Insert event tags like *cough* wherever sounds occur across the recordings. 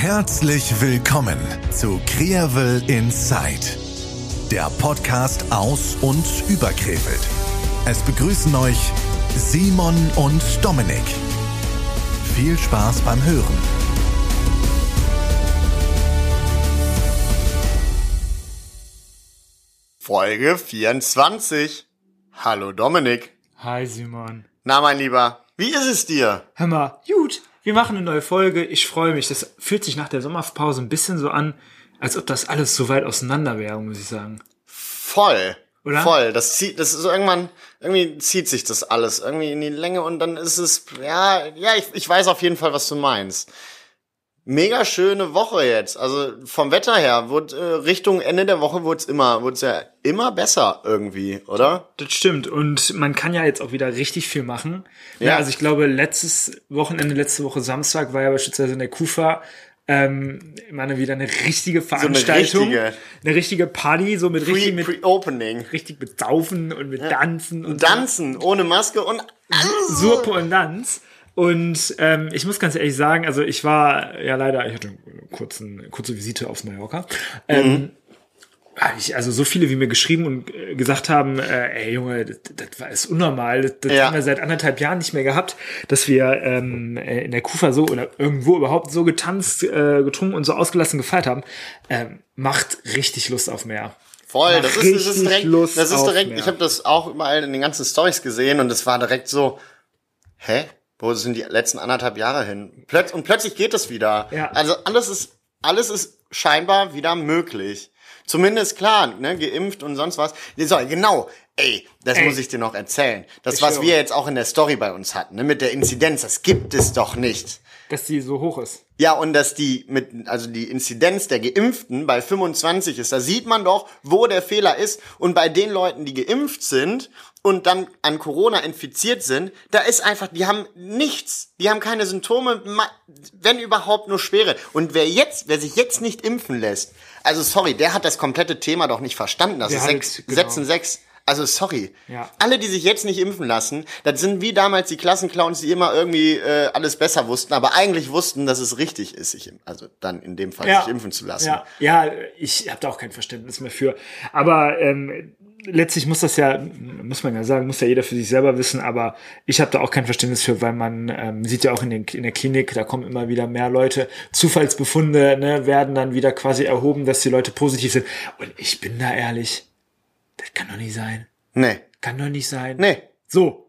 Herzlich willkommen zu Kreavel Inside, der Podcast aus und über Krefeld. Es begrüßen euch Simon und Dominik. Viel Spaß beim Hören. Folge 24. Hallo Dominik. Hi Simon. Na mein Lieber, wie ist es dir? Hör mal, gut, wir machen eine neue Folge. Ich freue mich. Das fühlt sich nach der Sommerpause ein bisschen so an, als ob das alles so weit auseinander wäre, muss ich sagen. Voll. Oder? Voll. Das zieht, das ist so irgendwann, irgendwie zieht sich das alles irgendwie in die Länge und dann ist es, ja, ja, ich, ich weiß auf jeden Fall, was du meinst. Mega schöne Woche jetzt. Also vom Wetter her, wurde, äh, Richtung Ende der Woche wurde es immer, wurde es ja immer besser irgendwie, oder? Das stimmt. Und man kann ja jetzt auch wieder richtig viel machen. Ja. Ja. also ich glaube, letztes Wochenende, letzte Woche Samstag war ja beispielsweise in der Kufa ähm, ich meine wieder eine richtige Veranstaltung. richtige. eine richtige Party, so mit richtig mit Pre-Opening. richtig mit Saufen und mit Tanzen und Tanzen, ohne Maske und. Surpe und Lanz. Und ähm, ich muss ganz ehrlich sagen, also ich war ja leider, ich hatte einen kurzen, eine kurze Visite auf Mallorca. Ähm, ich, also so viele wie mir geschrieben und äh, gesagt haben, äh, ey Junge, das, das war ist unnormal, das, das Ja. haben wir seit anderthalb Jahren nicht mehr gehabt, dass wir ähm, äh, in der Kufa so oder irgendwo überhaupt so getanzt, äh, getrunken und so ausgelassen gefeiert haben, ähm, macht richtig Lust auf mehr. Voll, Macht das ist, das ist direkt, Lust das ist direkt, ich habe das auch überall in den ganzen Stories gesehen und es war direkt so, hä? Wo sind die letzten anderthalb Jahre hin? Plötz und plötzlich geht es wieder. Ja. Also alles ist, alles ist scheinbar wieder möglich. Zumindest klar, ne, geimpft und sonst was. So, genau. Ey, das Ey. muss ich dir noch erzählen. Das, was wir jetzt auch in der Story bei uns hatten, ne, mit der Inzidenz, das gibt es doch nicht. Dass die so hoch ist. Ja, und dass die mit, also die Inzidenz der Geimpften bei 25 ist, da sieht man doch, wo der Fehler ist. Und bei den Leuten, die geimpft sind und dann an Corona infiziert sind, da ist einfach, die haben nichts. Die haben keine Symptome, wenn überhaupt nur schwere. Und wer jetzt, wer sich jetzt nicht impfen lässt, also sorry, der hat das komplette Thema doch nicht verstanden. Das Der ist sechs, genau. Sechs. Also sorry. Ja. Alle, die sich jetzt nicht impfen lassen, das sind wie damals die Klassenclowns, die immer irgendwie äh, alles besser wussten, aber eigentlich wussten, dass es richtig ist, sich, also dann in dem Fall sich impfen zu lassen. Ja, ja ich habe da auch kein Verständnis mehr für. Aber ähm, letztlich muss das ja, muss man ja sagen, muss ja jeder für sich selber wissen, aber ich habe da auch kein Verständnis für, weil man ähm, sieht ja auch in, den, in der Klinik, da kommen immer wieder mehr Leute, Zufallsbefunde ne, werden dann wieder quasi erhoben, dass die Leute positiv sind. Und ich bin da ehrlich, das kann doch nicht sein. Nee. Kann doch nicht sein. Nee. So.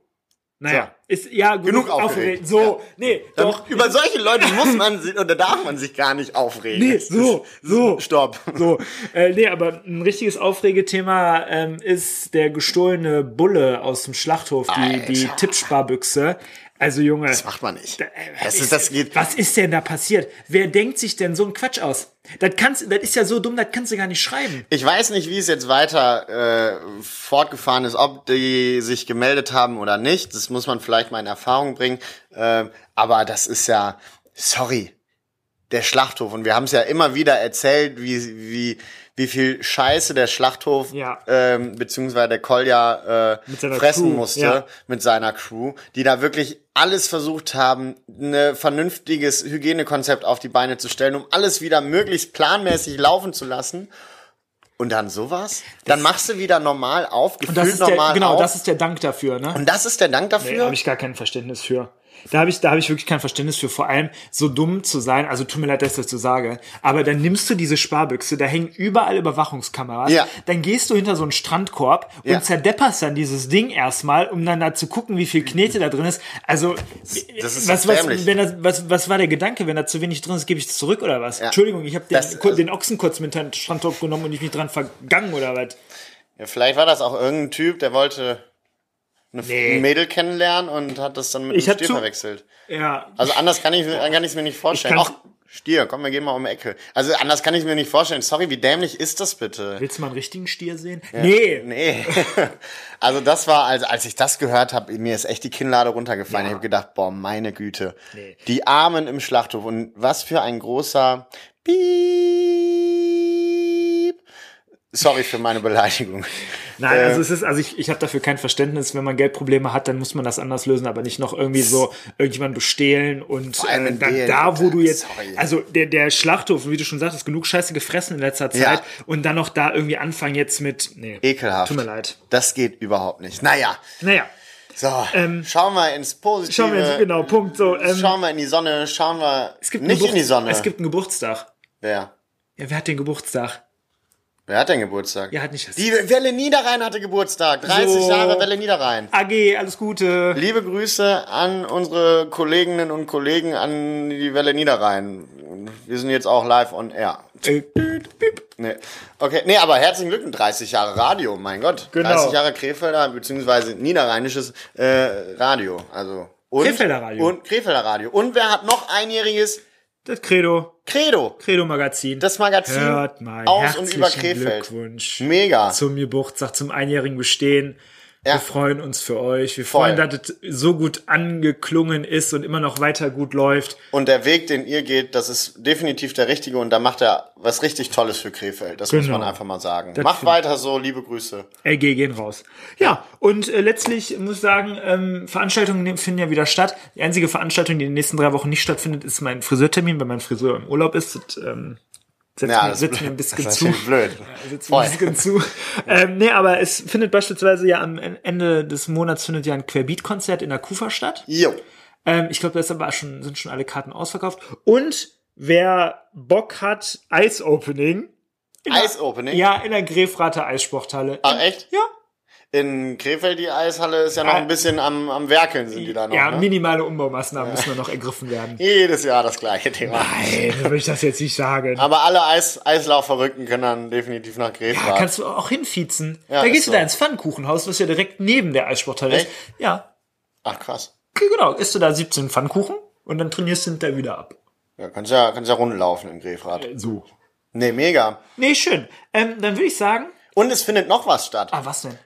Naja, ist ja genug, Genug aufgeregt. aufgeregt. So, Ja. nee, Dann, doch. über solche Leute muss man sich, oder darf man sich gar nicht aufregen. Nee, so, so. Stopp. So, äh, nee, aber ein richtiges Aufregethema ähm, ist der gestohlene Bulle aus dem Schlachthof, die, die. Tippsparbüchse. Also Junge, Das macht man nicht. äh, was Das ist, das geht. was ist denn da passiert? Wer denkt sich denn so einen Quatsch aus? Das kannst, das ist ja so dumm, das kannst du gar nicht schreiben. Ich weiß nicht, wie es jetzt weiter äh, fortgefahren ist, ob die sich gemeldet haben oder nicht. Das muss man vielleicht mal in Erfahrung bringen. Äh, aber das ist ja, sorry, der Schlachthof. Und wir haben es ja immer wieder erzählt, wie, wie, wie viel Scheiße der Schlachthof Ja. ähm, beziehungsweise der Kolja äh, fressen Crew, musste ja. mit seiner Crew, die da wirklich alles versucht haben, ein vernünftiges Hygienekonzept auf die Beine zu stellen, um alles wieder möglichst planmäßig laufen zu lassen. Und dann sowas? Dann machst du wieder normal auf, Und gefühlt das ist der, normal genau, auf. das ist der Dank dafür, ne? und das ist der Dank Nee, dafür? habe ich gar kein Verständnis für. Da habe ich, da habe ich wirklich kein Verständnis für, vor allem so dumm zu sein. Also tut mir leid, dass ich das so sage. Aber dann nimmst du diese Sparbüchse, da hängen überall Überwachungskameras. Ja. Dann gehst du hinter so einen Strandkorb und Ja. zerdepperst dann dieses Ding erstmal, um dann da zu gucken, wie viel Knete da drin ist. Also, das ist was, was, wenn das, was, was war der Gedanke, wenn da zu wenig drin ist, gebe ich es zurück oder was? Entschuldigung, ich habe den, kur- den Ochsen kurz mit den Strandkorb genommen und ich mich dran vergangen oder was? ja, vielleicht war das auch irgendein Typ, der wollte eine Nee. Mädel kennenlernen und hat das dann mit Ich hab Stier zu- verwechselt. Ja. Also anders kann ich kann ich es mir nicht vorstellen. Ach, Stier, komm, wir gehen mal um die Ecke. Also anders kann ich mir nicht vorstellen. Sorry, wie dämlich ist das bitte? Willst du mal einen richtigen Stier sehen? Nee. Nee. *laughs* Also das war, also als ich das gehört habe, mir ist echt die Kinnlade runtergefallen. Ich habe gedacht, boah, meine Güte. Nee. Die Armen im Schlachthof. Und was für ein großer Piep Sorry für meine Beleidigung. Nein, Äh, also es ist, also ich, ich habe dafür kein Verständnis, wenn man Geldprobleme hat, dann muss man das anders lösen, aber nicht noch irgendwie so irgendjemand bestehlen und äh, da, da, wo du jetzt, Sorry. also der, der Schlachthof, wie du schon sagtest, genug Scheiße gefressen in letzter Zeit Ja. und dann noch da irgendwie anfangen jetzt mit, nee, Ekelhaft. tut mir leid. Das geht überhaupt nicht. Naja, Naja, so, schauen wir ins Positive. schauen wir jetzt, genau, Punkt, so, ähm, Schauen wir in die Sonne, schauen wir es gibt einen nicht in die Geburts- Sonne. Es gibt einen Geburtstag. Wer? Ja, wer hat den Geburtstag? Wer hat denn Geburtstag? Ja, hat nicht. Die Welle Niederrhein hatte Geburtstag. 30 So. Jahre Welle Niederrhein. AG, alles Gute. Liebe Grüße an unsere Kolleginnen und Kollegen an die Welle Niederrhein. Wir sind jetzt auch live on air. Äh. Nee. Okay, nee, aber herzlichen Glückwunsch, 30 Jahre Radio, mein Gott. Genau. 30 Jahre Krefelder, beziehungsweise niederrheinisches äh, Radio. Also, und, Krefelder Radio. Und Krefelder Radio. Und wer hat noch einjähriges Das Credo, Credo? Credo Magazin. Das Magazin Hört mal, aus und über Krefeld. Glückwunsch Mega. zum Geburtstag, zum einjährigen Bestehen. Ja. Wir freuen uns für euch. Wir Voll. freuen, dass es so gut angeklungen ist und immer noch weiter gut läuft. Und der Weg, den ihr geht, das ist definitiv der richtige und da macht er was richtig Tolles für Krefeld. Das muss Genau. man einfach mal sagen. Das Macht weiter so, liebe Grüße. LG gehen raus. Ja, und äh, letztlich muss ich sagen, ähm, Veranstaltungen finden ja wieder statt. Die einzige Veranstaltung, die in den nächsten drei Wochen nicht stattfindet, ist mein Friseurtermin, weil mein Friseur im Urlaub ist. Das, ähm, setzt Ja, mir, das ist setzt blöd. mir ein bisschen Das ist zu. blöd. Sitzt mir ein bisschen zu. *laughs* Ähm, nee, aber es findet beispielsweise ja am Ende des Monats findet ja ein Querbeat-Konzert in der Kufa statt. Jo. Ähm, ich glaube, da ist aber schon, sind schon alle Karten ausverkauft. Und wer Bock hat, Ice-Opening. Eisopening? Ja, in der Grefrater Eissporthalle. Ach, echt? Ja. In Krefeld, die Eishalle, ist ja noch ein bisschen am, am Werkeln, sind die da noch. ja, ne? minimale Umbaumaßnahmen müssen noch ergriffen werden. Jedes Jahr das gleiche Thema. Nein, würde ich das jetzt nicht sagen. Aber alle Eis, Eislaufverrückten können dann definitiv nach Ja, Krefeld. kannst du auch hinfiezen. Ja, da gehst du so. da ins Pfannkuchenhaus, was ja direkt neben der Eissporthalle ist. Ja, Ach, krass. genau. Isst du da 17 Pfannkuchen und dann trainierst du hinterher wieder ab. Ja, kannst ja, kannst ja rumlaufen in Grefrath. So. Nee, mega. Nee, schön. Ähm, dann würde ich sagen, Und es findet noch was statt. ah, was denn?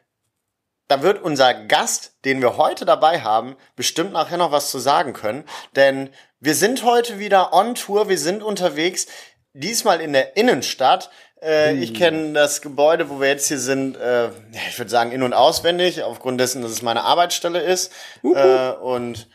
Da wird unser Gast, den wir heute dabei haben, bestimmt nachher noch was zu sagen können. Denn wir sind heute wieder on Tour, wir sind unterwegs, diesmal in der Innenstadt. Äh, Ich kenne das Gebäude, wo wir jetzt hier sind, äh, ich würde sagen in- und auswendig, aufgrund dessen, dass es meine Arbeitsstelle ist. Äh, und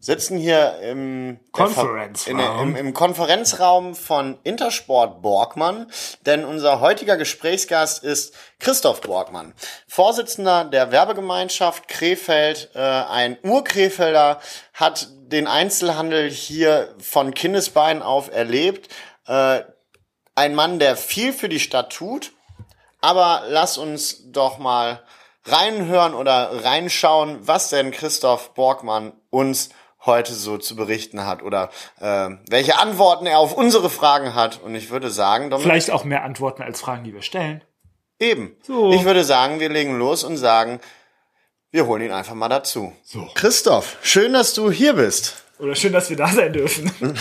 sitzen hier im Konferenzraum. in im, im Konferenzraum von Intersport Borgmann, denn unser heutiger Gesprächsgast ist Christoph Borgmann, Vorsitzender der Werbegemeinschaft Krefeld, äh, ein Urkrefelder, hat den Einzelhandel hier von Kindesbeinen auf erlebt, äh, ein Mann, der viel für die Stadt tut, aber lass uns doch mal reinhören oder reinschauen, was denn Christoph Borgmann uns heute so zu berichten hat oder äh, welche Antworten er auf unsere Fragen hat. Und ich würde sagen, Dominik, Vielleicht auch mehr Antworten als Fragen, die wir stellen. eben. So. Ich würde sagen, wir legen los und sagen, wir holen ihn einfach mal dazu. So. Christoph, schön, dass du hier bist. Oder schön, dass wir da sein dürfen. *laughs*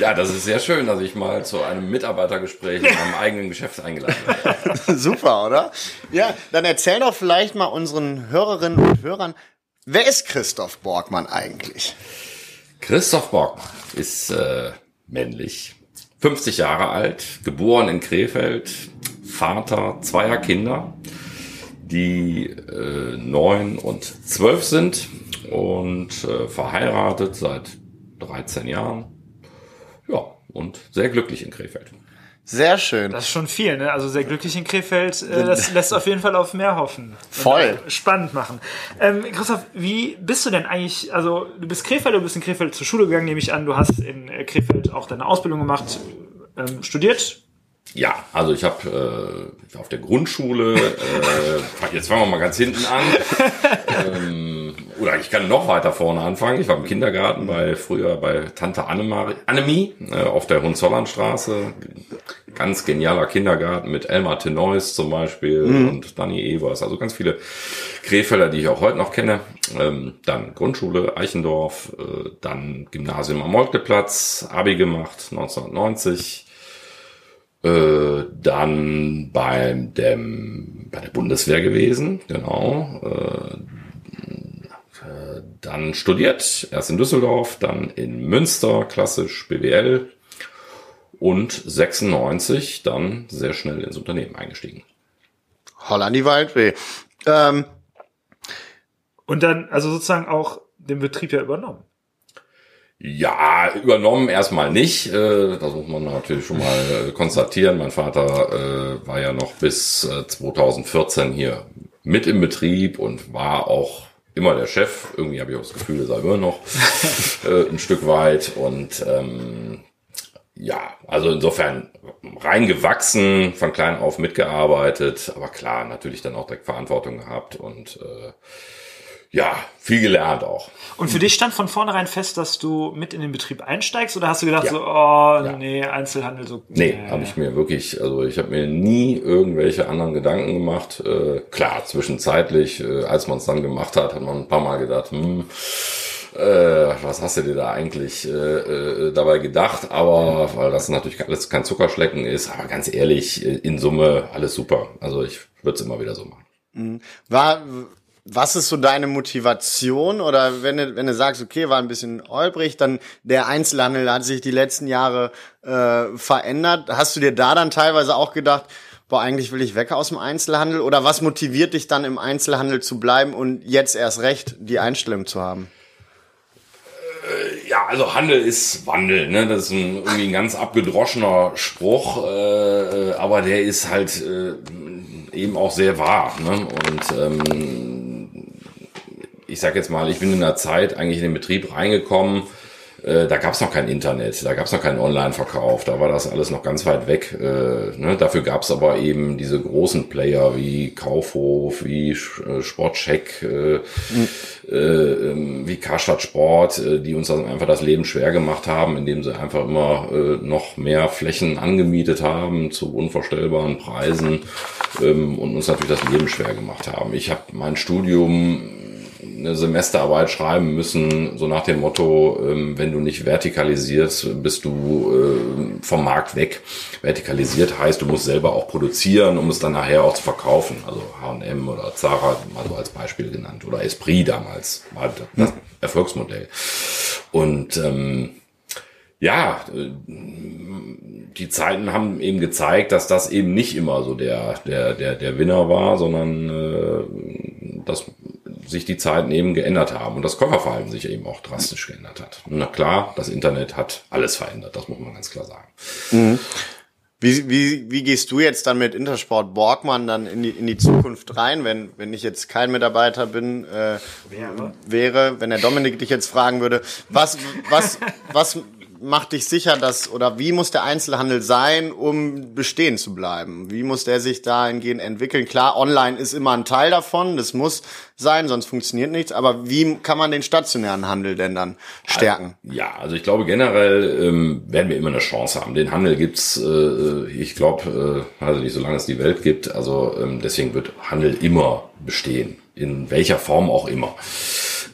Ja, das ist sehr schön, dass ich mal zu einem Mitarbeitergespräch in meinem eigenen Geschäft eingeladen werde. *laughs* Super, oder? Ja, dann erzähl doch vielleicht mal unseren Hörerinnen und Hörern, wer ist Christoph Borgmann eigentlich? Christoph Borgmann ist äh, männlich, 50 Jahre alt, geboren in Krefeld, Vater zweier Kinder, die äh, neun und zwölf sind und äh, verheiratet seit 13 Jahren. Ja, und sehr glücklich in Krefeld. Sehr schön. Das ist schon viel, ne? Also sehr glücklich in Krefeld. Äh, das lässt auf jeden Fall auf mehr hoffen. *laughs* Voll. Spannend machen. Ähm, Christoph, wie bist du denn eigentlich? Also du bist Krefeld, du bist in Krefeld zur Schule gegangen, nehme ich an. Du hast in äh, Krefeld auch deine Ausbildung gemacht, ähm, studiert. Ja, also ich habe äh, auf der Grundschule, äh, jetzt fangen wir mal ganz hinten an, *laughs* ähm, oder ich kann noch weiter vorne anfangen. Ich war im Kindergarten bei früher bei Tante Annemari, Annemie äh, auf der Hohenzollernstraße. Ganz genialer Kindergarten mit Elmar Tenois zum Beispiel und Danny Evers, also ganz viele Krefelder, die ich auch heute noch kenne. Ähm, dann Grundschule Eichendorf, äh, dann Gymnasium am Moltkeplatz, Abi gemacht 1990. Äh, dann beim dem, bei der Bundeswehr gewesen, genau. Äh, dann studiert, erst in Düsseldorf, dann in Münster, klassisch BWL und 96 dann sehr schnell ins Unternehmen eingestiegen. Holland die Waldweh. Ähm, Und dann, also sozusagen auch den Betrieb ja übernommen. Ja, übernommen erstmal nicht. Äh, Das muss man natürlich schon mal äh, konstatieren. Mein Vater äh, war ja noch bis äh, 2014 hier mit im Betrieb und war auch immer der Chef. Irgendwie habe ich auch das Gefühl, er sei immer noch *laughs* äh, ein Stück weit. Und ähm, ja, also insofern reingewachsen, von klein auf mitgearbeitet, aber klar, natürlich dann auch direkt Verantwortung gehabt und äh, ja, viel gelernt auch. Und für dich stand von vornherein fest, dass du mit in den Betrieb einsteigst oder hast du gedacht Ja. so, oh, nee, Einzelhandel so. Nee, äh, habe ich mir wirklich, also ich habe mir nie irgendwelche anderen Gedanken gemacht. Äh, klar, zwischenzeitlich, äh, als man es dann gemacht hat, hat man ein paar Mal gedacht, hm, äh, was hast du dir da eigentlich äh, äh, dabei gedacht? Aber weil das natürlich alles kein Zuckerschlecken ist, aber ganz ehrlich, äh, in Summe alles super. Also ich würde es immer wieder so machen. war, was ist so deine Motivation? Oder wenn du, wenn du sagst, okay, war ein bisschen holprig, dann der Einzelhandel hat sich die letzten Jahre äh, verändert. Hast du dir da dann teilweise auch gedacht, boah, eigentlich will ich weg aus dem Einzelhandel? Oder was motiviert dich dann im Einzelhandel zu bleiben und jetzt erst recht die Einstellung zu haben? Ja, also Handel ist Wandel, ne? Das ist ein, irgendwie ein ganz abgedroschener Spruch, äh, äh, aber der ist halt äh, eben auch sehr wahr. Ne? Und ähm, ich sag jetzt mal, ich bin in der Zeit eigentlich in den Betrieb reingekommen. Äh, da gab's noch kein Internet, da gab's noch keinen Online-Verkauf, da war das alles noch ganz weit weg. Äh, ne? Dafür gab's aber eben diese großen Player wie Kaufhof, wie Sch- äh, Sportcheck, äh, ähm, wie Karstadt Sport, äh, die uns dann einfach das Leben schwer gemacht haben, indem sie einfach immer noch mehr Flächen angemietet haben zu unvorstellbaren Preisen ähm, und uns natürlich das Leben schwer gemacht haben. Ich habe mein Studium eine Semesterarbeit schreiben müssen, so nach dem Motto, ähm, wenn du nicht vertikalisierst, bist du äh, vom Markt weg. Vertikalisiert heißt, du musst selber auch produzieren, um es dann nachher auch zu verkaufen. Also H&M oder Zara, mal so als Beispiel genannt. Oder Esprit damals, war das Erfolgsmodell. Und ähm, ja, die Zeiten haben eben gezeigt, dass das eben nicht immer so der, der, der, der Winner war, sondern äh, dass sich die Zeiten eben geändert haben und das Käuferverhalten sich eben auch drastisch geändert hat. Na klar, das Internet hat alles verändert, das muss man ganz klar sagen. Wie, wie, wie gehst du jetzt dann mit Intersport Borgmann dann in die, in die Zukunft rein, wenn, wenn ich jetzt kein Mitarbeiter bin, äh, wäre, wenn der Dominik dich jetzt fragen würde, was, was, was macht dich sicher, dass, oder wie muss der Einzelhandel sein, um bestehen zu bleiben? Wie muss der sich dahingehend entwickeln? Klar, online ist immer ein Teil davon, das muss sein, sonst funktioniert nichts, aber wie kann man den stationären Handel denn dann stärken? Ja, also ich glaube generell ähm, werden wir immer eine Chance haben. Den Handel gibt's, äh, ich glaube, äh, also nicht solange es die Welt gibt. Also ähm, deswegen wird Handel immer bestehen, in welcher Form auch immer.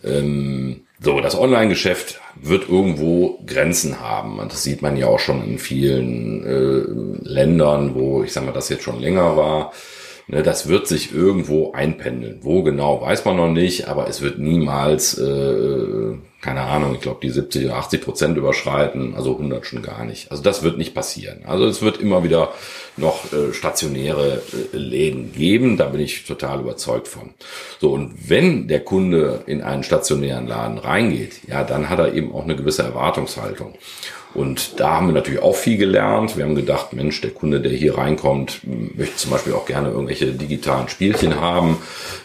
Ähm, so, das Online-Geschäft wird irgendwo Grenzen haben. Und das sieht man ja auch schon in vielen äh, Ländern, wo ich sag mal, das jetzt schon länger war. Ne, das wird sich irgendwo einpendeln. Wo genau, weiß man noch nicht, aber es wird niemals, äh, keine Ahnung, ich glaube, die 70 oder 80 Prozent überschreiten, also 100 schon gar nicht. Also das wird nicht passieren. Also es wird immer wieder noch äh, stationäre äh, Läden geben, da bin ich total überzeugt von. So, und wenn der Kunde in einen stationären Laden reingeht, ja, dann hat er eben auch eine gewisse Erwartungshaltung. Und da haben wir natürlich auch viel gelernt. Wir haben gedacht, Mensch, der Kunde, der hier reinkommt, möchte zum Beispiel auch gerne irgendwelche digitalen Spielchen haben,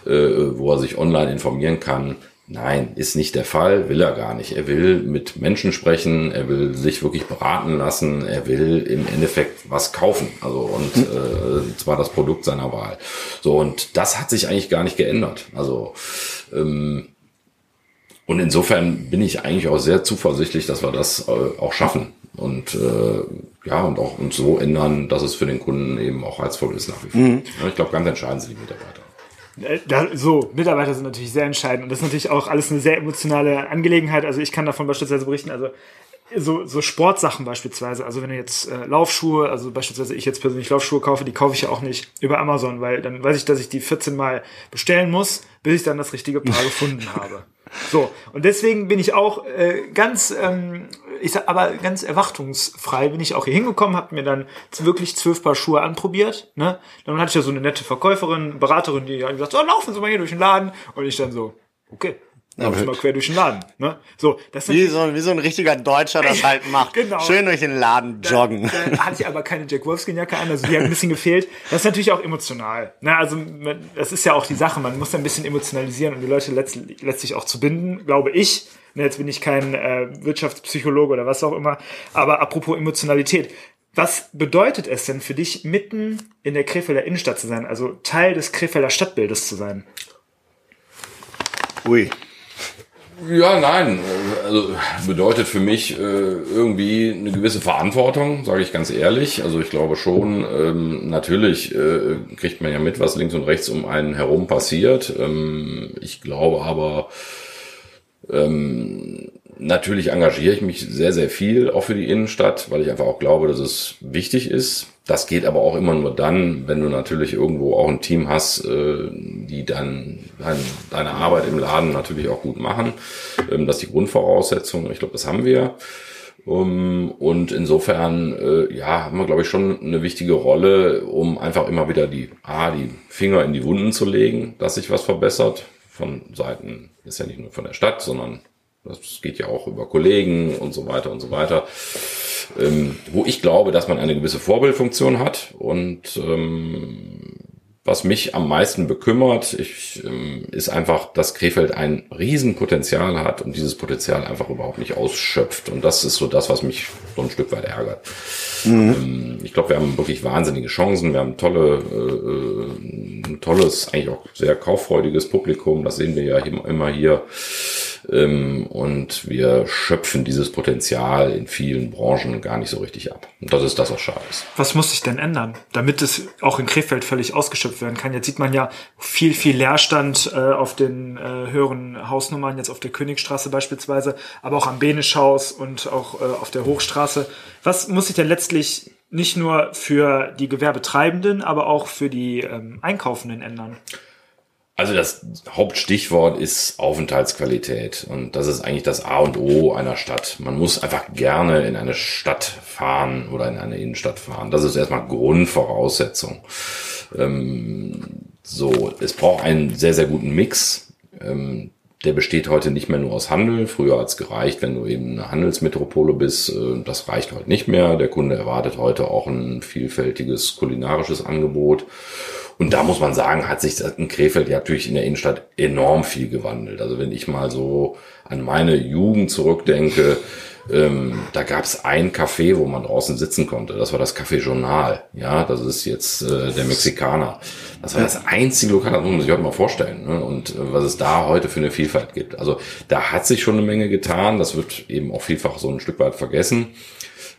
äh, wo er sich online informieren kann. Nein, ist nicht der Fall, will er gar nicht. Er will mit Menschen sprechen, er will sich wirklich beraten lassen, er will im Endeffekt was kaufen. Also und äh, zwar das Produkt seiner Wahl. So, und das hat sich eigentlich gar nicht geändert. Also ähm, und insofern bin ich eigentlich auch sehr zuversichtlich, dass wir das äh, auch schaffen und äh, ja und auch uns so ändern, dass es für den Kunden eben auch reizvoll ist nach wie vor. Ja, ich glaube, ganz entscheidend sind die Mitarbeiter. Äh, Da, so, Mitarbeiter sind natürlich sehr entscheidend und das ist natürlich auch alles eine sehr emotionale Angelegenheit. Also ich kann davon beispielsweise berichten, also so, so Sportsachen beispielsweise, also wenn du jetzt äh, Laufschuhe, also beispielsweise ich jetzt persönlich Laufschuhe kaufe, die kaufe ich ja auch nicht über Amazon, weil dann weiß ich, dass ich die 14 Mal bestellen muss, bis ich dann das richtige Paar *laughs* gefunden habe. So, und deswegen bin ich auch äh, ganz, ähm, ich sag, aber ganz erwartungsfrei bin ich auch hier hingekommen, habe mir dann wirklich zwölf Paar Schuhe anprobiert. Ne? Dann hatte ich ja so eine nette Verkäuferin, Beraterin, die hat gesagt, so, laufen Sie mal hier durch den Laden. Und ich dann so, okay, laufen Sie mal quer durch den Laden. Ne? So, das Wie so, wie so ein richtiger Deutscher das halt *laughs* macht. Genau. Schön durch den Laden joggen. Da, da hatte ich aber keine Jack Wolfskin-Jacke an, also die hat ein bisschen gefehlt. Das ist natürlich auch emotional. Ne? Also das ist ja auch die Sache, man muss ein bisschen emotionalisieren, um die Leute letztlich, letztlich auch zu binden, glaube ich. Ne, Jetzt bin ich kein äh, Wirtschaftspsychologe oder was auch immer. Aber apropos Emotionalität. Was bedeutet es denn für dich, mitten in der Krefelder Innenstadt zu sein, also Teil des Krefelder Stadtbildes zu sein? Ui. Ja, nein. Also bedeutet für mich äh, irgendwie eine gewisse Verantwortung, sage ich ganz ehrlich. Also ich glaube schon, ähm, natürlich äh, kriegt man ja mit, was links und rechts um einen herum passiert. Ähm, ich glaube aber, ähm, natürlich engagiere ich mich sehr, sehr viel auch für die Innenstadt, weil ich einfach auch glaube, dass es wichtig ist. Das geht aber auch immer nur dann, wenn du natürlich irgendwo auch ein Team hast, äh, die dann dein, deine Arbeit im Laden natürlich auch gut machen. Ähm, das ist die Grundvoraussetzung. Ich glaube, das haben wir. Um, und insofern, äh, ja, haben wir, glaube ich, schon eine wichtige Rolle, um einfach immer wieder die, ah, die Finger in die Wunden zu legen, dass sich was verbessert. Von Seiten, ist ja nicht nur von der Stadt, sondern das geht ja auch über Kollegen und so weiter und so weiter. Ähm, wo ich glaube, dass man eine gewisse Vorbildfunktion hat und ähm, was mich am meisten bekümmert, ich, ähm, ist einfach, dass Krefeld ein Riesenpotenzial hat und dieses Potenzial einfach überhaupt nicht ausschöpft. Und das ist so das, was mich so ein Stück weit ärgert. Ähm, ich glaube, wir haben wirklich wahnsinnige Chancen. Wir haben tolle, äh, ein tolles, eigentlich auch sehr kauffreudiges Publikum. Das sehen wir ja immer hier. Ähm, und wir schöpfen dieses Potenzial in vielen Branchen gar nicht so richtig ab. Und das ist das, was schade ist. Was muss sich denn ändern, damit es auch in Krefeld völlig ausgeschöpft werden kann? Jetzt sieht man ja viel, viel Leerstand äh, auf den äh, höheren Hausnummern, jetzt auf der Königstraße beispielsweise, aber auch am Benischhaus und auch äh, auf der Hochstraße. Was muss sich denn letztlich nicht nur für die Gewerbetreibenden, aber auch für die ähm, Einkaufenden ändern? Also das Hauptstichwort ist Aufenthaltsqualität und das ist eigentlich das A und O einer Stadt. Man muss einfach gerne in eine Stadt fahren oder in eine Innenstadt fahren. Das ist erstmal Grundvoraussetzung. Ähm, so, es braucht einen sehr, sehr guten Mix. Ähm, der besteht heute nicht mehr nur aus Handel. Früher hat es gereicht, wenn du eben eine Handelsmetropole bist. Äh, das reicht heute nicht mehr. Der Kunde erwartet heute auch ein vielfältiges kulinarisches Angebot. Und da muss man sagen, hat sich in Krefeld ja natürlich in der Innenstadt enorm viel gewandelt. Also wenn ich mal so an meine Jugend zurückdenke, ähm, da gab es ein Café, wo man draußen sitzen konnte. Das war das Café Journal. Ja, das ist jetzt äh, der Mexikaner. Das war das einzige Lokal, das muss man sich heute mal vorstellen. Ne? Und äh, was es da heute für eine Vielfalt gibt. Also da hat sich schon eine Menge getan. Das wird eben auch vielfach so ein Stück weit vergessen.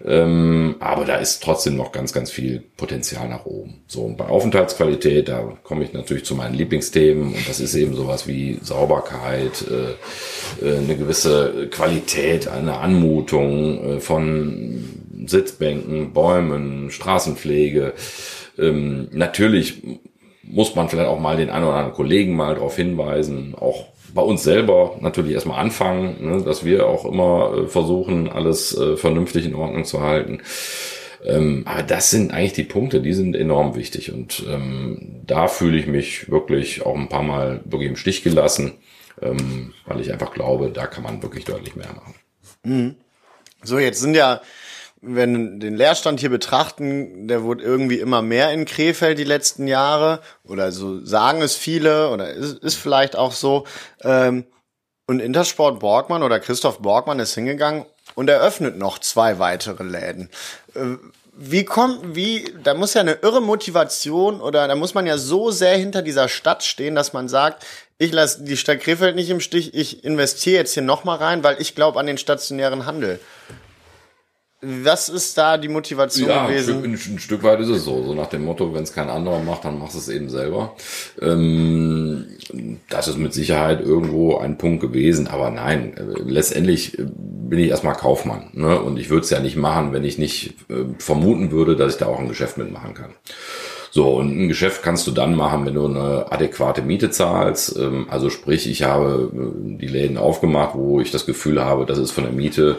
Ähm, aber da ist trotzdem noch ganz, ganz viel Potenzial nach oben. So, und bei Aufenthaltsqualität, da komme ich natürlich zu meinen Lieblingsthemen und das ist eben sowas wie Sauberkeit, äh, äh, eine gewisse Qualität, eine Anmutung äh, von Sitzbänken, Bäumen, Straßenpflege. Ähm, natürlich muss man vielleicht auch mal den einen oder anderen Kollegen mal darauf hinweisen, auch bei uns selber natürlich erstmal anfangen, ne, dass wir auch immer äh, versuchen, alles äh, vernünftig in Ordnung zu halten. Ähm, aber das sind eigentlich die Punkte, die sind enorm wichtig. Und ähm, da fühle ich mich wirklich auch ein paar Mal wirklich im Stich gelassen, ähm, weil ich einfach glaube, da kann man wirklich deutlich mehr machen. Mhm. So, jetzt sind ja wenn den Leerstand hier betrachten, der wurde irgendwie immer mehr in Krefeld die letzten Jahre oder so sagen es viele oder ist, ist vielleicht auch so. Ähm, und Intersport Borgmann oder Christoph Borgmann ist hingegangen und eröffnet noch zwei weitere Läden. Äh, wie kommt, wie, da muss ja eine irre Motivation oder da muss man ja so sehr hinter dieser Stadt stehen, dass man sagt, ich lasse die Stadt Krefeld nicht im Stich, ich investiere jetzt hier nochmal rein, weil ich glaube an den stationären Handel. Was ist da die Motivation ja, gewesen? Ein Stück, ein Stück weit ist es so. So nach dem Motto, wenn es kein anderer macht, dann machst du es eben selber. Ähm, das ist mit Sicherheit irgendwo ein Punkt gewesen. Aber nein, äh, letztendlich äh, bin ich erstmal Kaufmann. Ne? Und ich würde es ja nicht machen, wenn ich nicht äh, vermuten würde, dass ich da auch ein Geschäft mitmachen kann. So, und ein Geschäft kannst du dann machen, wenn du eine adäquate Miete zahlst. Ähm, also sprich, ich habe äh, die Läden aufgemacht, wo ich das Gefühl habe, das ist von der Miete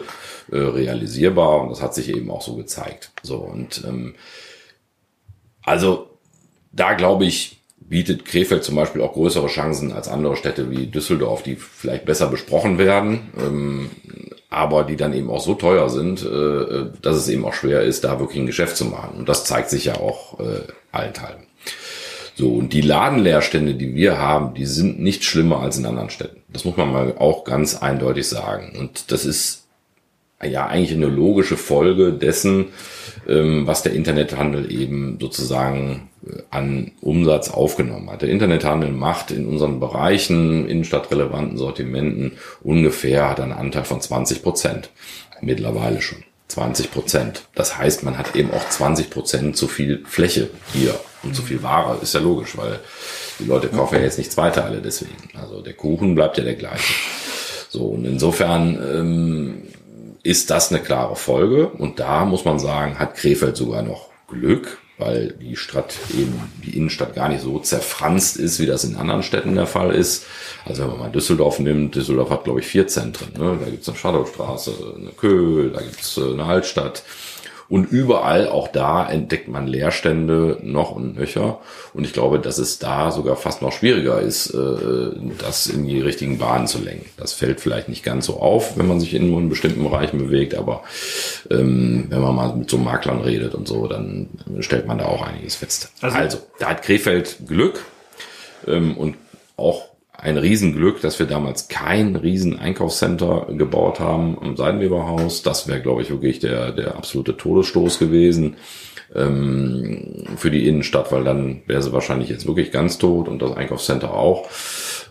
äh, realisierbar und das hat sich eben auch so gezeigt. So, und ähm, also da glaube ich, bietet Krefeld zum Beispiel auch größere Chancen als andere Städte wie Düsseldorf, die vielleicht besser besprochen werden, ähm, aber die dann eben auch so teuer sind, äh, dass es eben auch schwer ist, da wirklich ein Geschäft zu machen. Und das zeigt sich ja auch äh, allenthalben. So, und die Ladenleerstände, die wir haben, die sind nicht schlimmer als in anderen Städten. Das muss man mal auch ganz eindeutig sagen. Und das ist ja eigentlich eine logische Folge dessen, ähm, was der Internethandel eben sozusagen äh, an Umsatz aufgenommen hat. Der Internethandel macht in unseren Bereichen, innenstadtrelevanten Sortimenten ungefähr, hat einen Anteil von 20 Prozent. Mittlerweile schon. 20 Prozent. Das heißt, man hat eben auch 20 Prozent zu viel Fläche hier und zu viel Ware. Ist ja logisch, weil die Leute kaufen ja jetzt nicht zwei Teile deswegen. Also der Kuchen bleibt ja der gleiche. So, und insofern ähm, ist das eine klare Folge. Und da muss man sagen, hat Krefeld sogar noch Glück, weil die Stadt eben, die Innenstadt gar nicht so zerfranst ist, wie das in anderen Städten der Fall ist. Also wenn man mal Düsseldorf nimmt, Düsseldorf hat, glaube ich, vier Zentren. Ne? Da gibt's eine Shadowstraße, eine Köhl, da gibt's äh, eine Altstadt. Und überall, auch da entdeckt man Leerstände noch und nöcher. Und ich glaube, dass es da sogar fast noch schwieriger ist, äh, das in die richtigen Bahnen zu lenken. Das fällt vielleicht nicht ganz so auf, wenn man sich in einem bestimmten Bereichen bewegt, aber ähm, wenn man mal mit so Maklern redet und so, dann stellt man da auch einiges fest. Also, also da hat Krefeld Glück ähm, und auch ein Riesenglück, dass wir damals kein riesen Einkaufscenter gebaut haben am Seidenweberhaus. Das wäre, glaube ich, wirklich der, der absolute Todesstoß gewesen ähm, für die Innenstadt, weil dann wäre sie wahrscheinlich jetzt wirklich ganz tot und das Einkaufscenter auch.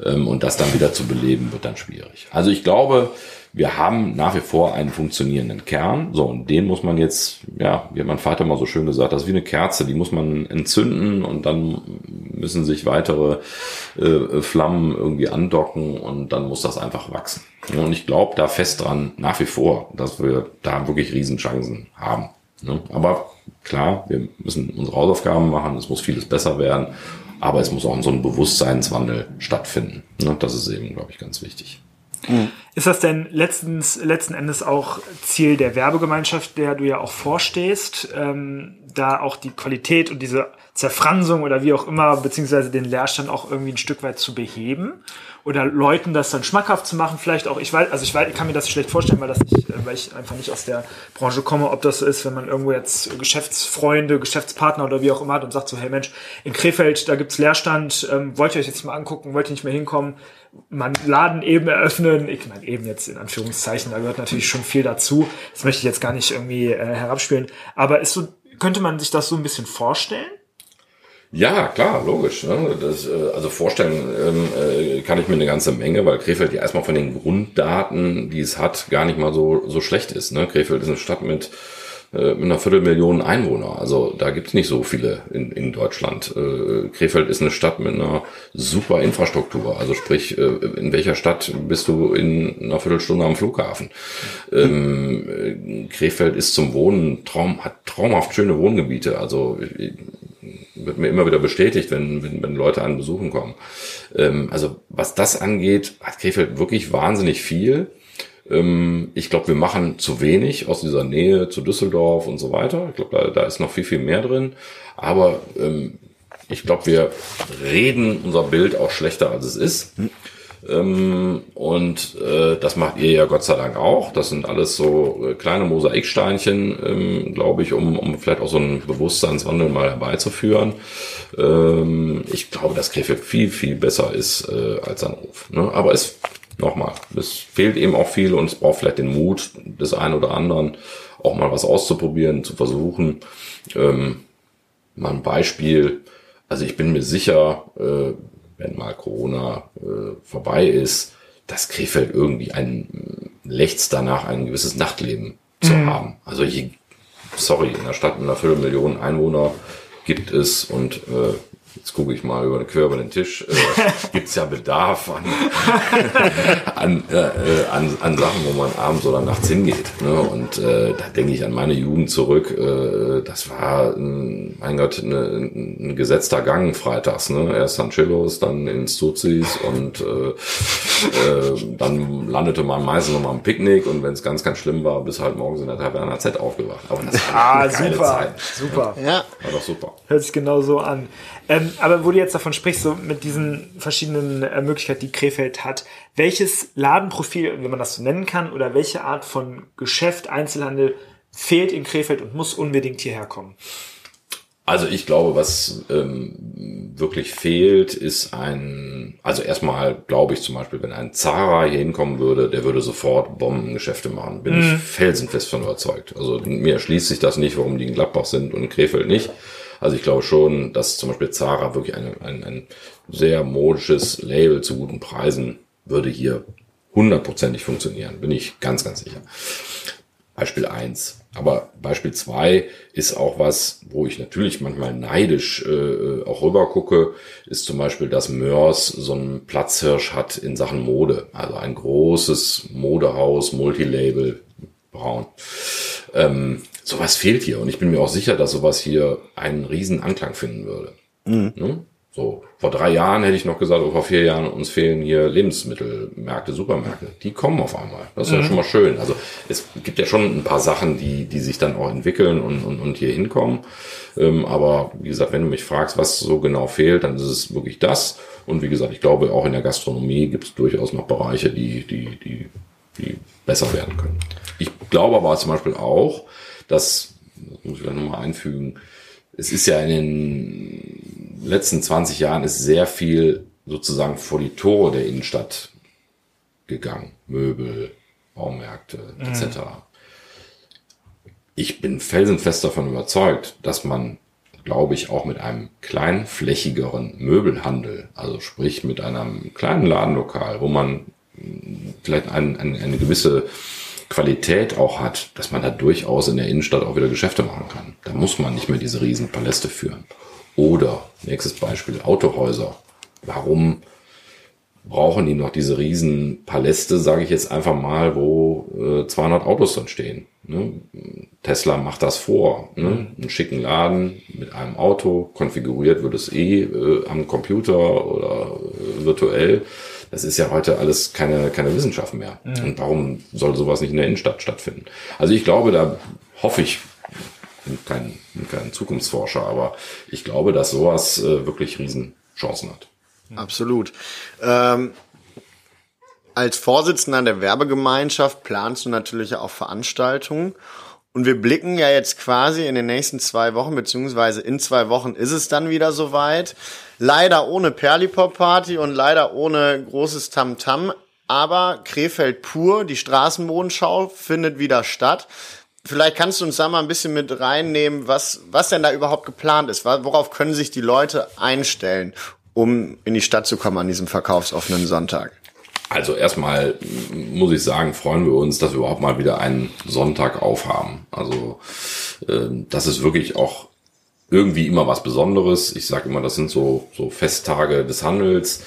Ähm, und das dann wieder zu beleben, wird dann schwierig. Also ich glaube, wir haben nach wie vor einen funktionierenden Kern. So, und den muss man jetzt, ja, wie hat mein Vater mal so schön gesagt, das ist wie eine Kerze, die muss man entzünden und dann müssen sich weitere äh, Flammen irgendwie andocken und dann muss das einfach wachsen. Und ich glaube da fest dran, nach wie vor, dass wir da wirklich Riesenchancen haben. Ne? Aber klar, wir müssen unsere Hausaufgaben machen, es muss vieles besser werden, aber es muss auch so ein Bewusstseinswandel stattfinden. Ne? Das ist eben, glaube ich, ganz wichtig. Ist das denn letztens, letzten Endes auch Ziel der Werbegemeinschaft, der du ja auch vorstehst, ähm, da auch die Qualität und diese Zerfransung oder wie auch immer, beziehungsweise den Leerstand auch irgendwie ein Stück weit zu beheben? Oder Leuten das dann schmackhaft zu machen, vielleicht auch, ich weiß, also ich, weiß, kann mir das schlecht vorstellen, weil, das nicht, weil ich einfach nicht aus der Branche komme, ob das so ist, wenn man irgendwo jetzt Geschäftsfreunde, Geschäftspartner oder wie auch immer hat und sagt so, hey Mensch, in Krefeld, da gibt's Leerstand, ähm, wollt ihr euch jetzt mal angucken, wollt ihr nicht mehr hinkommen? man Laden eben eröffnen, ich meine eben jetzt in Anführungszeichen, da gehört natürlich schon viel dazu. Das möchte ich jetzt gar nicht irgendwie äh, herabspielen. Aber ist so, könnte man sich das so ein bisschen vorstellen? Ja, klar, logisch. Ne? Das, äh, also vorstellen ähm, äh, kann ich mir eine ganze Menge, weil Krefeld ja erstmal von den Grunddaten, die es hat, gar nicht mal so, so schlecht ist. Ne? Krefeld ist eine Stadt mit äh, mit einer Viertelmillion Einwohner. Also da gibt's nicht so viele in, in Deutschland. Äh, Krefeld ist eine Stadt mit einer super Infrastruktur. Also sprich, äh, in welcher Stadt bist du in einer Viertelstunde am Flughafen? Ähm, Krefeld ist zum Wohnen Traum, hat traumhaft schöne Wohngebiete. Also wird mir immer wieder bestätigt, wenn, wenn, wenn Leute an Besuchen kommen. Ähm, also was das angeht, hat Krefeld wirklich wahnsinnig viel. Ähm, ich glaube, wir machen zu wenig aus dieser Nähe zu Düsseldorf und so weiter. Ich glaube, da, da ist noch viel, viel mehr drin. Aber ähm, ich glaube, wir reden unser Bild auch schlechter, als es ist. Ähm, und äh, das macht ihr ja Gott sei Dank auch. Das sind alles so äh, kleine Mosaiksteinchen, ähm, glaube ich, um, um vielleicht auch so einen Bewusstseinswandel mal herbeizuführen. Ähm, ich glaube, dass Krefeld viel, viel besser ist äh, als Anruf. Ne? Aber es nochmal, es fehlt eben auch viel und es braucht vielleicht den Mut des einen oder anderen, auch mal was auszuprobieren, zu versuchen. Ähm, mal ein Beispiel. Also ich bin mir sicher, äh, wenn mal Corona äh, vorbei ist, dass Krefeld irgendwie ein Lechts danach ein gewisses Nachtleben zu mhm. haben. Also je, sorry, in der Stadt mit einer Viertelmillion Einwohner gibt es und äh, jetzt gucke ich mal über, quer über den Tisch, äh, gibt *laughs* es ja Bedarf an, *laughs* an, äh, an, an Sachen, wo man abends oder nachts hingeht. Ne? Und äh, da denke ich an meine Jugend zurück. Äh, das war, mein Gott, eine, ein gesetzter Gang freitags. Ne? Erst Sanchillos, dann ins Tuzis und äh, äh, dann landete man meistens noch mal am Picknick und wenn es ganz, ganz schlimm war, bis halt morgens in der Taverne Z aufgewacht. Aber das war Ah, eine geile super. Zeit. Super. Ja. War doch super. Hört sich genau so an. Ähm, aber wo du jetzt davon sprichst, so mit diesen verschiedenen äh, Möglichkeiten, die Krefeld hat, welches Ladenprofil, wenn man das so nennen kann, oder welche Art von Geschäft, Einzelhandel fehlt in Krefeld und muss unbedingt hierher kommen? Also ich glaube, was ähm, wirklich fehlt, ist ein, also erstmal glaube ich zum Beispiel, wenn ein Zara hier hinkommen würde, der würde sofort Bombengeschäfte machen. Bin ich felsenfest von überzeugt. Also mir erschließt sich das nicht, warum die in Gladbach sind und in Krefeld nicht. Also ich glaube schon, dass zum Beispiel Zara wirklich eine, ein, ein sehr modisches Label zu guten Preisen würde hier hundertprozentig funktionieren. Bin ich ganz, ganz sicher. Beispiel eins. Aber Beispiel zwei ist auch was, wo ich natürlich manchmal neidisch äh, auch rüber gucke, ist zum Beispiel, dass Mörs so einen Platzhirsch hat in Sachen Mode. Also ein großes Modehaus, Multilabel, Braun. Ähm, sowas fehlt hier und ich bin mir auch sicher, dass sowas hier einen riesen Anklang finden würde. Ne? So, vor drei Jahren hätte ich noch gesagt, oder vor vier Jahren, uns fehlen hier Lebensmittelmärkte, Supermärkte. Die kommen auf einmal. Das ist ja schon mal schön. Also es gibt ja schon ein paar Sachen, die, die sich dann auch entwickeln und, und, und hier hinkommen. Ähm, aber wie gesagt, wenn du mich fragst, was so genau fehlt, dann ist es wirklich das. Und wie gesagt, ich glaube, auch in der Gastronomie gibt es durchaus noch Bereiche, die, die, die, die besser werden können. Ich glaube aber zum Beispiel auch, das muss ich vielleicht nochmal einfügen, es ist ja in den letzten 20 Jahren ist sehr viel sozusagen vor die Tore der Innenstadt gegangen. Möbel, Baumärkte etc. Ich bin felsenfest davon überzeugt, dass man, glaube ich, auch mit einem kleinflächigeren Möbelhandel, also sprich mit einem kleinen Ladenlokal, wo man mh, vielleicht ein, ein, eine gewisse Qualität auch hat, dass man da durchaus in der Innenstadt auch wieder Geschäfte machen kann. Da muss man nicht mehr diese riesen Paläste führen. Oder, nächstes Beispiel, Autohäuser. Warum brauchen die noch diese riesen Paläste, sage ich jetzt einfach mal, wo äh, 200 Autos dann stehen? Ne? Tesla macht das vor. Ne? Einen schicken Laden mit einem Auto, konfiguriert wird es eh äh, am Computer oder äh, virtuell. Das ist ja heute alles keine, keine Wissenschaft mehr. Und warum soll sowas nicht in der Innenstadt stattfinden? Also ich glaube, da hoffe ich, bin kein, bin kein Zukunftsforscher, aber ich glaube, dass sowas äh, wirklich Riesenchancen hat. Absolut. Ähm, als Vorsitzender der Werbegemeinschaft planst du natürlich auch Veranstaltungen. Und wir blicken ja jetzt quasi in den nächsten zwei Wochen, beziehungsweise in zwei Wochen ist es dann wieder soweit. Leider ohne Perlipop-Party und leider ohne großes Tamtam. Aber Krefeld pur, die Straßenmodenschau findet wieder statt. Vielleicht kannst du uns da mal ein bisschen mit reinnehmen, was, was denn da überhaupt geplant ist. Worauf können sich die Leute einstellen, um in die Stadt zu kommen an diesem verkaufsoffenen Sonntag? Also erstmal muss ich sagen, freuen wir uns, dass wir überhaupt mal wieder einen Sonntag aufhaben. Also ähm, das ist wirklich auch irgendwie immer was Besonderes. Ich sage immer, das sind so, so Festtage des Handels,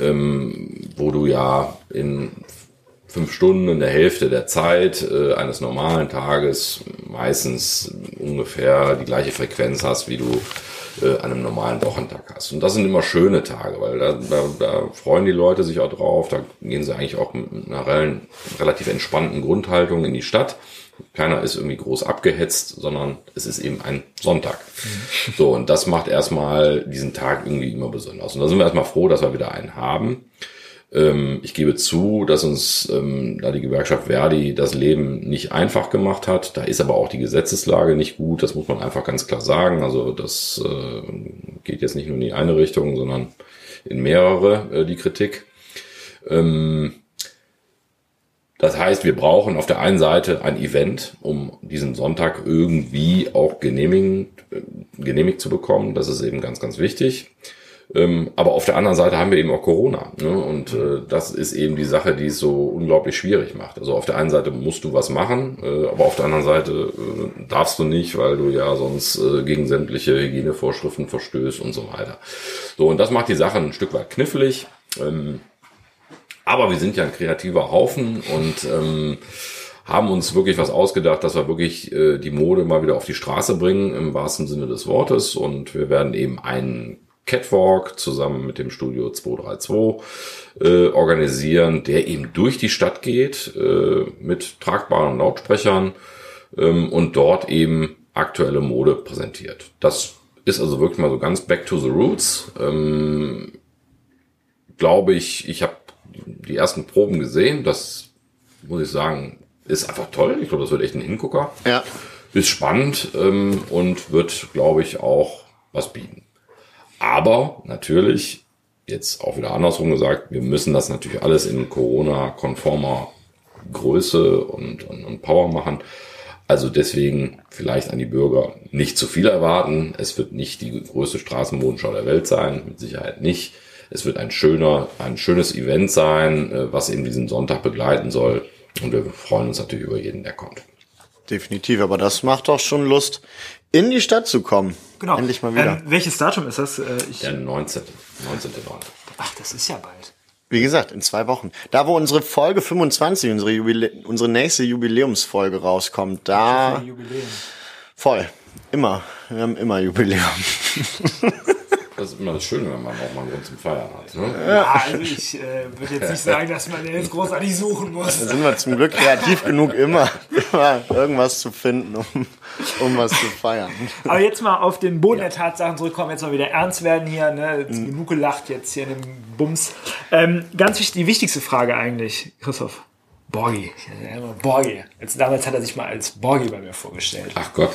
ähm, wo du ja in fünf Stunden in der Hälfte der Zeit äh, eines normalen Tages meistens ungefähr die gleiche Frequenz hast, wie du äh, an einem normalen Wochentag hast. Und das sind immer schöne Tage, weil da, da, da freuen die Leute sich auch drauf. Da gehen sie eigentlich auch mit einer rel- relativ entspannten Grundhaltung in die Stadt. Keiner ist irgendwie groß abgehetzt, sondern es ist eben ein Sonntag. So, und das macht erstmal diesen Tag irgendwie immer besonders. Und da sind wir erstmal froh, dass wir wieder einen haben. Ähm, ich gebe zu, dass uns ähm, da die Gewerkschaft Verdi das Leben nicht einfach gemacht hat. Da ist aber auch die Gesetzeslage nicht gut. Das muss man einfach ganz klar sagen. Also das äh, geht jetzt nicht nur in die eine Richtung, sondern in mehrere äh, die Kritik. Ähm, das heißt, wir brauchen auf der einen Seite ein Event, um diesen Sonntag irgendwie auch genehmigt, äh, genehmigt zu bekommen. Das ist eben ganz, ganz wichtig. Ähm, aber auf der anderen Seite haben wir eben auch Corona. Ne? Und äh, das ist eben die Sache, die es so unglaublich schwierig macht. Also auf der einen Seite musst du was machen, äh, aber auf der anderen Seite äh, darfst du nicht, weil du ja sonst äh, gegen sämtliche Hygienevorschriften verstößt und so weiter. So, und das macht die Sache ein Stück weit knifflig. Ähm, aber wir sind ja ein kreativer Haufen und ähm, haben uns wirklich was ausgedacht, dass wir wirklich äh, die Mode mal wieder auf die Straße bringen, im wahrsten Sinne des Wortes. Und wir werden eben einen Catwalk zusammen mit dem Studio 232 äh, organisieren, der eben durch die Stadt geht äh, mit tragbaren Lautsprechern ähm, und dort eben aktuelle Mode präsentiert. Das ist also wirklich mal so ganz back to the roots. Ähm, Glaube ich, ich habe die ersten Proben gesehen. Das muss ich sagen, ist einfach toll. Ich glaube, das wird echt ein Hingucker. Ja. Ist spannend ähm, und wird, glaube ich, auch was bieten. Aber natürlich, jetzt auch wieder andersrum gesagt, wir müssen das natürlich alles in Corona-konformer Größe und, und, und Power machen. Also deswegen vielleicht an die Bürger nicht zu viel erwarten. Es wird nicht die größte Straßenmodenschau der Welt sein, mit Sicherheit nicht. Es wird ein schöner, ein schönes Event sein, äh, was eben diesen Sonntag begleiten soll. Und wir freuen uns natürlich über jeden, der kommt. Definitiv, aber das macht doch schon Lust, in die Stadt zu kommen. Genau. Endlich mal wieder. Ähm, welches Datum ist das? Äh, ich, Der 19. 19. ach, das ist ja bald. Wie gesagt, in zwei Wochen. Da, wo unsere Folge 25, unsere, Jubilä unsere nächste Jubiläumsfolge rauskommt, da Jubiläum. voll. Immer. Wir haben immer Jubiläum. *laughs* Das ist immer das Schöne, wenn man auch mal einen Grund zum Feiern hat. Ne? Ja, also ich äh, würde jetzt nicht sagen, dass man den jetzt großartig suchen muss. Da sind wir zum Glück kreativ genug, immer, immer irgendwas zu finden, um, um was zu feiern. Aber jetzt mal auf den Boden der Tatsachen zurückkommen, jetzt mal wieder ernst werden hier, ne? Jetzt genug gelacht jetzt hier in dem Bums. Ähm, ganz wichtig, die wichtigste Frage eigentlich, Christoph. Borgi. Borgi. Jetzt, damals hat er sich mal als Borgi bei mir vorgestellt. Ach Gott.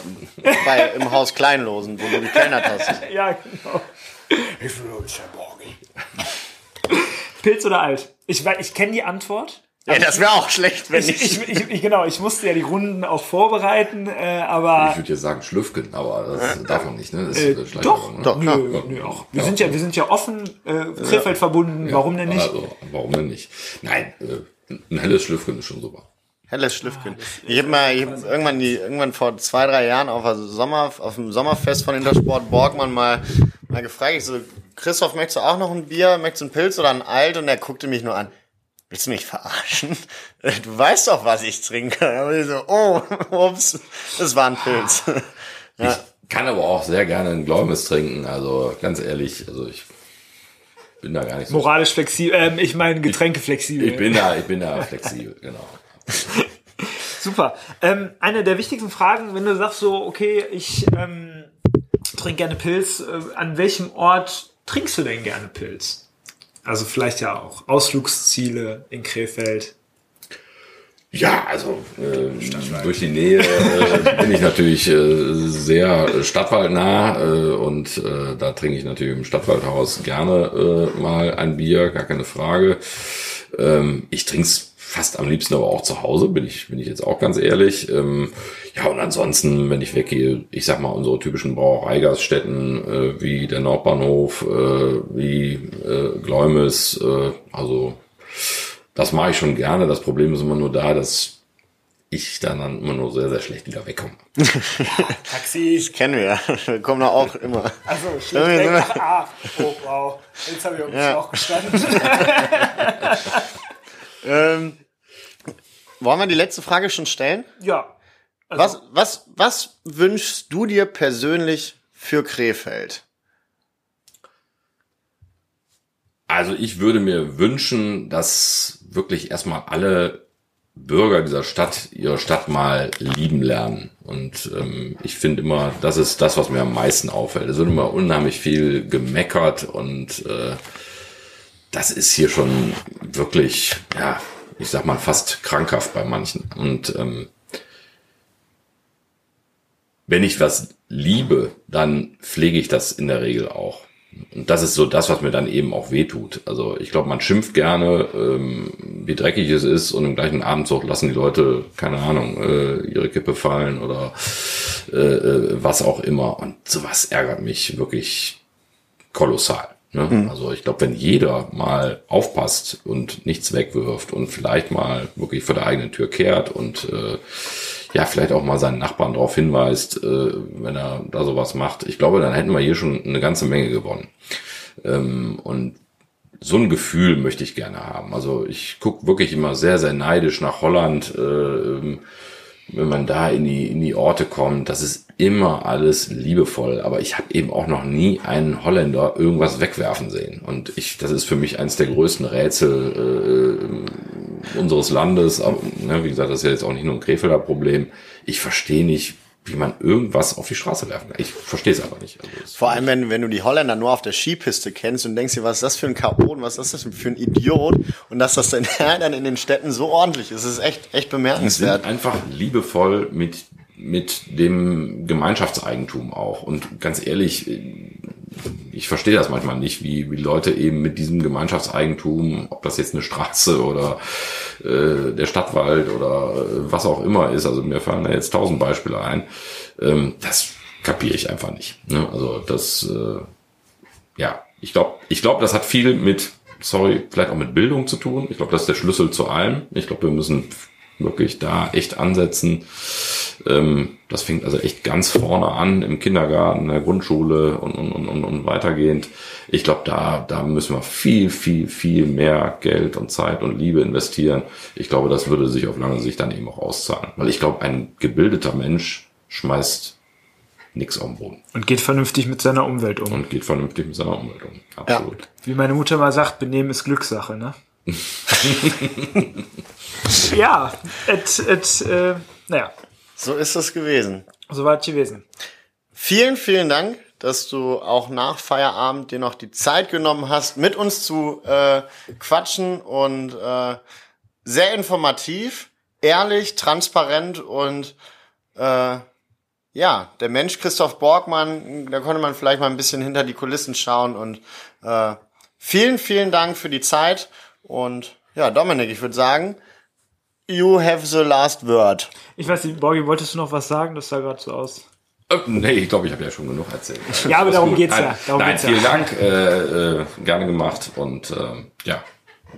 Bei, Im Haus Kleinlosen, wo du gekellnert hast. *laughs* Ja, genau. Ich will uns der Borgi. Pilz oder alt? Ich, ich kenne die Antwort. Ja, das wäre auch schlecht, wenn Ich, ich. ich, ich, genau, ich musste ja die Runden auch vorbereiten, äh, aber Ich würde jetzt sagen Schlüffgen, aber das darf man nicht, ne? Das Äh, ist doch, ne? doch, nö, klar. nö, auch. Wir sind ja, wir sind ja offen, äh, Krefeld verbunden. Warum denn nicht? Also, warum denn nicht? Nein, äh, ein helles Schlüffgen ist schon super. Helles Schlüffchen. Ich habe mal, ich hab irgendwann, die, irgendwann vor zwei, drei Jahren auf, Sommer, auf dem Sommerfest von Intersport Borgmann mal, mal gefragt. Ich so, Christoph, möchtest du auch noch ein Bier? Möchtest du ein Pilz oder ein Alt? Und er guckte mich nur an. Willst du mich verarschen? *laughs* Du weißt doch, was ich trinke. Und ich so, oh, *laughs* ups, das war ein Pilz. *laughs* Ich kann aber auch sehr gerne ein Gläumes trinken, also ganz ehrlich, also ich bin da gar nicht so. Moralisch flexibel, ähm, ich meine Getränke flexibel. Ich bin da, ich bin da flexibel, genau. Super. Ähm, eine der wichtigsten Fragen, wenn du sagst so, okay, ich ähm, trinke gerne Pilz, äh, an welchem Ort trinkst du denn gerne Pilz? Also vielleicht ja auch Ausflugsziele in Krefeld. Ja, also äh, durch die Nähe äh, bin ich natürlich äh, sehr stadtwaldnah äh, und äh, da trinke ich natürlich im Stadtwaldhaus gerne äh, mal ein Bier, gar keine Frage. Ähm, ich trinke es fast am liebsten aber auch zu Hause, bin ich, bin ich jetzt auch ganz ehrlich. Ähm, ja, und ansonsten, wenn ich weggehe, ich sag mal, unsere typischen Brauereigaststätten äh, wie der Nordbahnhof, äh, wie äh, Gläumes, äh, also das mache ich schon gerne. Das Problem ist immer nur da, dass ich dann, dann immer nur sehr, sehr schlecht wieder wegkomme. *laughs* Taxi. Kennen wir ja. Wir kommen da auch immer. Also schlecht weg. Ah, oh wow. Jetzt habe ich auf dem Ja. Schlauch gestanden. *laughs* Ähm, wollen wir die letzte Frage schon stellen? ja. Also, Was, was, was wünschst du dir persönlich für Krefeld? Also ich würde mir wünschen, dass wirklich erstmal alle Bürger dieser Stadt ihre Stadt mal lieben lernen. Und ähm, ich finde immer, das ist das, was mir am meisten auffällt. Es wird immer unheimlich viel gemeckert und äh, das ist hier schon wirklich, ja, ich sag mal, fast krankhaft bei manchen. Und ähm, wenn ich was liebe, dann pflege ich das in der Regel auch. Und das ist so das, was mir dann eben auch wehtut. Also ich glaube, man schimpft gerne, ähm, wie dreckig es ist und im gleichen Abendzug lassen die Leute, keine Ahnung, äh, ihre Kippe fallen oder äh, äh, was auch immer. Und sowas ärgert mich wirklich kolossal. Ne? Also ich glaube, wenn jeder mal aufpasst und nichts wegwirft und vielleicht mal wirklich vor der eigenen Tür kehrt und äh, ja, vielleicht auch mal seinen Nachbarn darauf hinweist, äh, wenn er da sowas macht, ich glaube, dann hätten wir hier schon eine ganze Menge gewonnen. Ähm, und so ein Gefühl möchte ich gerne haben. Also ich gucke wirklich immer sehr, sehr neidisch nach Holland. Äh, ähm, wenn man da in die, in die Orte kommt, das ist immer alles liebevoll. Aber ich habe eben auch noch nie einen Holländer irgendwas wegwerfen sehen. Und ich, das ist für mich eines der größten Rätsel äh, unseres Landes. Aber, ne, wie gesagt, das ist ja jetzt auch nicht nur ein Krefelder Problem. Ich verstehe nicht, wie man irgendwas auf die Straße werfen kann. Ich verstehe es einfach nicht. Also Vor allem, wenn, wenn du die Holländer nur auf der Skipiste kennst und denkst dir, was ist das für ein Chaot, was ist das für ein Idiot und dass das dann, *laughs* dann in den Städten so ordentlich ist, ist echt, echt bemerkenswert. Sind einfach liebevoll mit mit dem Gemeinschaftseigentum auch. Und ganz ehrlich, ich verstehe das manchmal nicht, wie, wie Leute eben mit diesem Gemeinschaftseigentum, ob das jetzt eine Straße oder äh, der Stadtwald oder äh, was auch immer ist, also mir fallen da jetzt tausend Beispiele ein, ähm, das kapiere ich einfach nicht. Ne? Also das, äh, ja, ich glaube, ich glaube, das hat viel mit, sorry, vielleicht auch mit Bildung zu tun. Ich glaube, das ist der Schlüssel zu allem. Ich glaube, wir müssen wirklich da echt ansetzen. Ähm, das fängt also echt ganz vorne an, im Kindergarten, in der Grundschule und, und, und, und weitergehend. Ich glaube, da, da müssen wir viel, viel, viel mehr Geld und Zeit und Liebe investieren. Ich glaube, das würde sich auf lange Sicht dann eben auch auszahlen. Weil ich glaube, ein gebildeter Mensch schmeißt nichts auf den Boden. Und geht vernünftig mit seiner Umwelt um. Und geht vernünftig mit seiner Umwelt um. Absolut. Ja. Wie meine Mutter mal sagt, Benehmen ist Glückssache, ne? *laughs* ja, et, et, äh, naja. So ist es gewesen. So war es gewesen. Vielen, vielen Dank, dass du auch nach Feierabend dir noch die Zeit genommen hast, mit uns zu äh, quatschen und äh, sehr informativ, ehrlich, transparent und äh, ja, der Mensch Christoph Borgmann, da konnte man vielleicht mal ein bisschen hinter die Kulissen schauen und äh, vielen, vielen Dank für die Zeit und ja, Dominik, ich würde sagen, you have the last word. Ich weiß nicht, Borgi, wolltest du noch was sagen? Das sah gerade so aus. Äh, nee, ich glaube, ich habe ja schon genug erzählt. ja, aber darum gut. geht's ja. Darum nein, geht's vielen ja. Dank, äh, äh, gerne gemacht und äh, ja,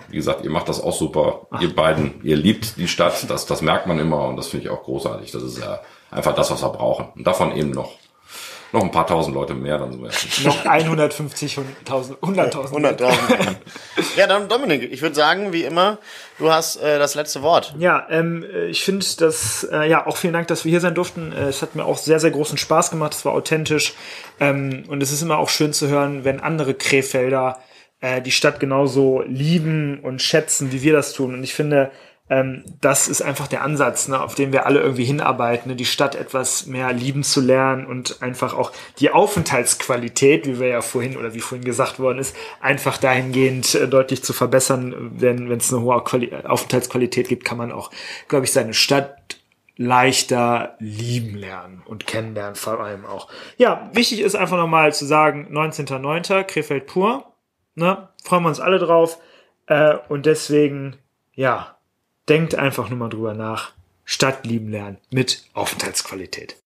wie gesagt, ihr macht das auch super. Ach. Ihr beiden, ihr liebt die Stadt, das, das merkt man immer und das finde ich auch großartig. Das ist ja einfach das, was wir brauchen. Und davon eben noch noch ein paar tausend Leute mehr, dann sind wir Noch 150, 100.000, 100.000. 100.000. ja, dann Dominik, ich würde sagen, wie immer, du hast äh, das letzte Wort. Ja, ähm, ich finde das, äh, ja, auch vielen Dank, dass wir hier sein durften. Äh, es hat mir auch sehr, sehr großen Spaß gemacht. Es war authentisch. Ähm, und es ist immer auch schön zu hören, wenn andere Krefelder äh, die Stadt genauso lieben und schätzen, wie wir das tun. Und ich finde, ähm, das ist einfach der Ansatz, ne, auf den wir alle irgendwie hinarbeiten, ne, die Stadt etwas mehr lieben zu lernen und einfach auch die Aufenthaltsqualität, wie wir ja vorhin oder wie vorhin gesagt worden ist, einfach dahingehend äh, deutlich zu verbessern. Denn wenn es eine hohe Quali Aufenthaltsqualität gibt, kann man auch, glaube ich, seine Stadt leichter lieben lernen und kennenlernen vor allem auch. Ja, wichtig ist einfach nochmal zu sagen, 19.09. Krefeld pur. Ne? Freuen wir uns alle drauf. Äh, und deswegen, ja, denkt einfach nur mal drüber nach. Stadt lieben lernen mit Aufenthaltsqualität.